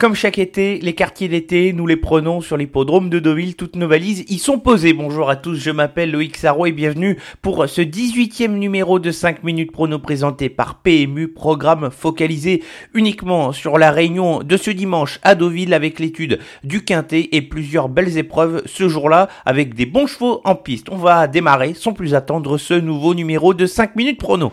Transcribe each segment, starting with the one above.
Comme chaque été, les quartiers d'été, nous les prenons sur l'hippodrome de Deauville. Toutes nos valises y sont posées. Bonjour à tous, je m'appelle Loïc Sarro et bienvenue pour ce 18e numéro de 5 minutes prono présenté par PMU, programme focalisé uniquement sur la réunion de ce dimanche à Deauville avec l'étude du quintet et plusieurs belles épreuves ce jour-là avec des bons chevaux en piste. On va démarrer sans plus attendre ce nouveau numéro de 5 minutes prono.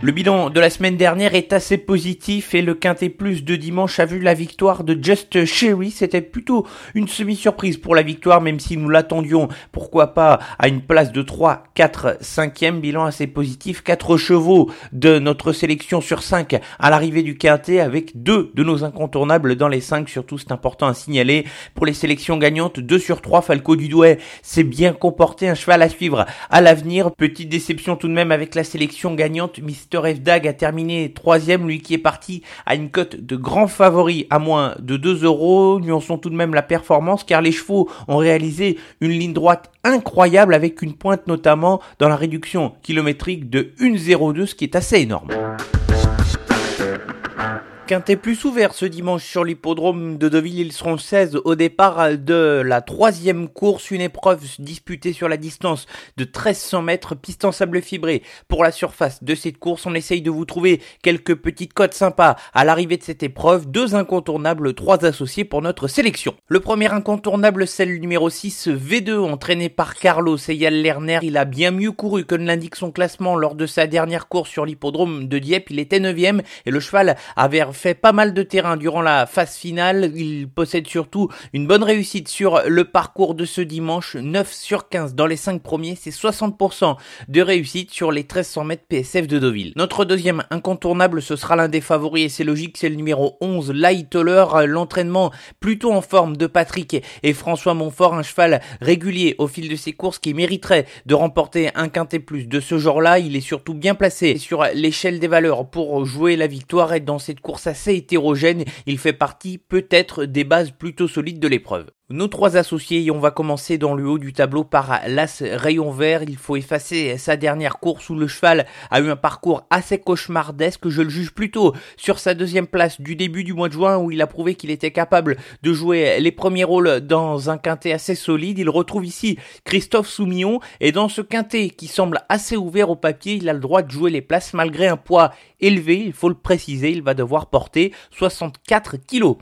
Le bilan de la semaine dernière est assez positif et le Quintet Plus de dimanche a vu la victoire de Just Sherry. C'était plutôt une semi-surprise pour la victoire, même si nous l'attendions, pourquoi pas, à une place de 3, 4, 5e. Bilan assez positif. 4 chevaux de notre sélection sur 5 à l'arrivée du Quintet avec deux de nos incontournables dans les 5. Surtout, c'est important à signaler. Pour les sélections gagnantes, 2 sur 3, Falco du Douai s'est bien comporté. Un cheval à suivre à l'avenir. Petite déception tout de même avec la sélection gagnante. F. Dag a terminé troisième, lui qui est parti à une cote de grand favori à moins de 2 euros. Nuançons tout de même la performance car les chevaux ont réalisé une ligne droite incroyable avec une pointe notamment dans la réduction kilométrique de 1,02 ce qui est assez énorme. Quintet plus ouvert ce dimanche sur l'hippodrome de Deauville. Ils seront 16 au départ de la troisième course, une épreuve disputée sur la distance de 1300 mètres, piste en sable fibré. Pour la surface de cette course, on essaye de vous trouver quelques petites cotes sympas à l'arrivée de cette épreuve. Deux incontournables, trois associés pour notre sélection. Le premier incontournable, c'est le numéro 6, V2, entraîné par Carlos Eyal Lerner. Il a bien mieux couru que ne l'indique son classement lors de sa dernière course sur l'hippodrome de Dieppe. Il était 9 et le cheval avait fait pas mal de terrain durant la phase finale. Il possède surtout une bonne réussite sur le parcours de ce dimanche. 9 sur 15 dans les 5 premiers, c'est 60% de réussite sur les 1300 mètres PSF de Deauville. Notre deuxième incontournable, ce sera l'un des favoris et c'est logique, c'est le numéro 11, Lightoller. L'entraînement plutôt en forme de Patrick et François Montfort, un cheval régulier au fil de ses courses qui mériterait de remporter un quintet plus de ce genre-là. Il est surtout bien placé sur l'échelle des valeurs pour jouer la victoire et dans cette course assez hétérogène, il fait partie peut-être des bases plutôt solides de l'épreuve. Nos trois associés, et on va commencer dans le haut du tableau par l'As Rayon Vert. Il faut effacer sa dernière course où le cheval a eu un parcours assez cauchemardesque. Je le juge plutôt sur sa deuxième place du début du mois de juin où il a prouvé qu'il était capable de jouer les premiers rôles dans un quintet assez solide. Il retrouve ici Christophe Soumillon et dans ce quintet qui semble assez ouvert au papier, il a le droit de jouer les places malgré un poids élevé. Il faut le préciser, il va devoir porter 64 kilos.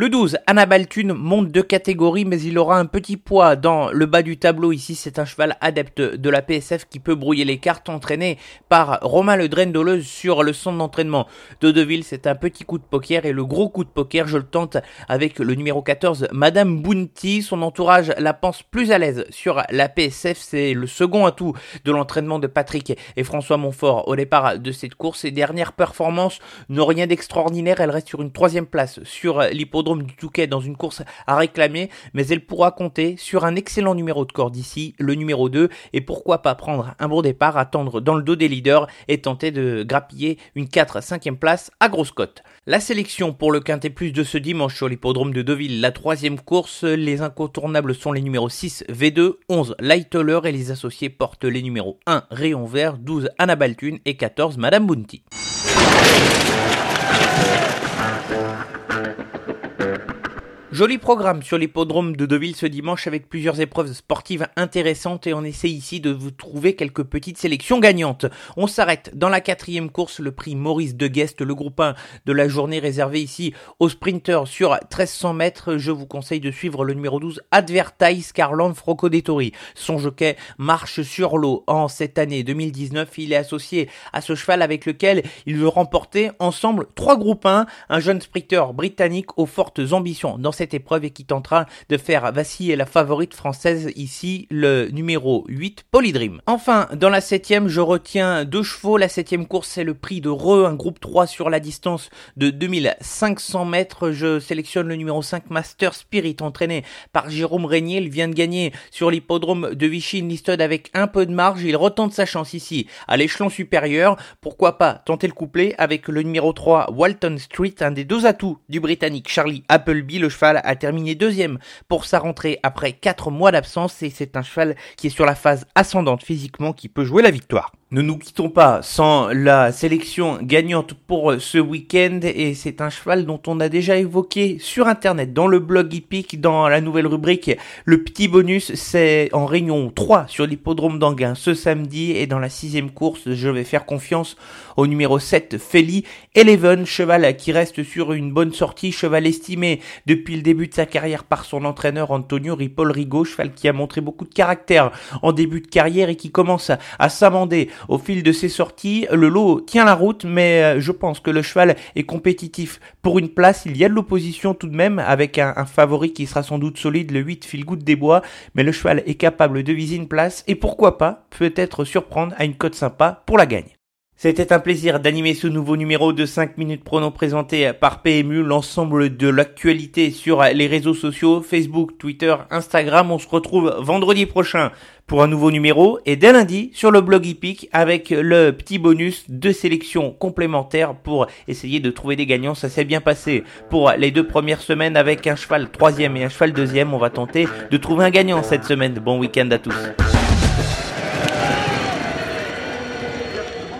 Le 12, Annabelle Thune monte de catégorie, mais il aura un petit poids dans le bas du tableau. Ici, c'est un cheval adepte de la PSF qui peut brouiller les cartes, entraîné par Romain Le Drendoleuse sur le centre d'entraînement de Deville. C'est un petit coup de poker et le gros coup de poker, je le tente avec le numéro 14, Madame Bounty. Son entourage la pense plus à l'aise sur la PSF. C'est le second atout de l'entraînement de Patrick et François Montfort au départ de cette course. Ses dernières performances n'ont rien d'extraordinaire. Elle reste sur une troisième place sur l'hippodrome du Touquet dans une course à réclamer, mais elle pourra compter sur un excellent numéro de corde ici, le numéro 2, et pourquoi pas prendre un bon départ, attendre dans le dos des leaders et tenter de grappiller une 4-5e place à grosse cote. La sélection pour le quintet plus de ce dimanche sur l'hippodrome de Deauville, la troisième course, les incontournables sont les numéros 6 V2, 11 Lightoller et les associés portent les numéros 1 Rayon Vert, 12 Anna Baltune et 14 Madame Bounty. Joli programme sur l'hippodrome de Deauville ce dimanche avec plusieurs épreuves sportives intéressantes et on essaie ici de vous trouver quelques petites sélections gagnantes. On s'arrête dans la quatrième course, le prix Maurice de Guest, le groupe 1 de la journée réservé ici aux sprinters sur 1300 mètres. Je vous conseille de suivre le numéro 12 Advertise Carland Frocodettori. Son jockey marche sur l'eau en cette année 2019. Il est associé à ce cheval avec lequel il veut remporter ensemble trois groupes 1, un jeune sprinter britannique aux fortes ambitions dans cette épreuve et qui tentera de faire vaciller la favorite française ici, le numéro 8, Polydream. Enfin, dans la septième, je retiens deux chevaux. La septième course, c'est le prix de Re, un groupe 3 sur la distance de 2500 mètres. Je sélectionne le numéro 5, Master Spirit, entraîné par Jérôme Régnier. Il vient de gagner sur l'hippodrome de Vichy Listed avec un peu de marge. Il retente sa chance ici à l'échelon supérieur. Pourquoi pas tenter le couplet avec le numéro 3, Walton Street, un des deux atouts du Britannique Charlie Appleby. Le cheval a terminé deuxième pour sa rentrée après 4 mois d'absence et c'est un cheval qui est sur la phase ascendante physiquement qui peut jouer la victoire. Ne nous quittons pas sans la sélection gagnante pour ce week-end. Et c'est un cheval dont on a déjà évoqué sur internet dans le blog hippique dans la nouvelle rubrique le petit bonus. C'est en réunion 3 sur l'hippodrome d'Anguin ce samedi. Et dans la sixième course je vais faire confiance au numéro 7 Feli Eleven cheval qui reste sur une bonne sortie. Cheval estimé depuis le début de sa carrière par son entraîneur Antonio Ripoll cheval qui a montré beaucoup de caractère en début de carrière et qui commence à s'amender au fil de ses sorties. Le lot tient la route, mais euh, je pense que le cheval est compétitif pour une place. Il y a de l'opposition tout de même, avec un, favori qui sera sans doute solide, le 8 Filgood des Bois, mais le cheval est capable de viser une place, et pourquoi pas, peut-être surprendre à une cote sympa pour la gagne. C'était un plaisir d'animer ce nouveau numéro de 5 minutes prono présenté par PMU, l'ensemble de l'actualité sur les réseaux sociaux, Facebook, Twitter, Instagram. On se retrouve vendredi prochain pour un nouveau numéro et dès lundi sur le blog Epic avec le petit bonus de sélection complémentaire pour essayer de trouver des gagnants. Ça s'est bien passé pour les deux premières semaines avec un cheval troisième et un cheval deuxième. On va tenter de trouver un gagnant cette semaine. Bon week-end à tous.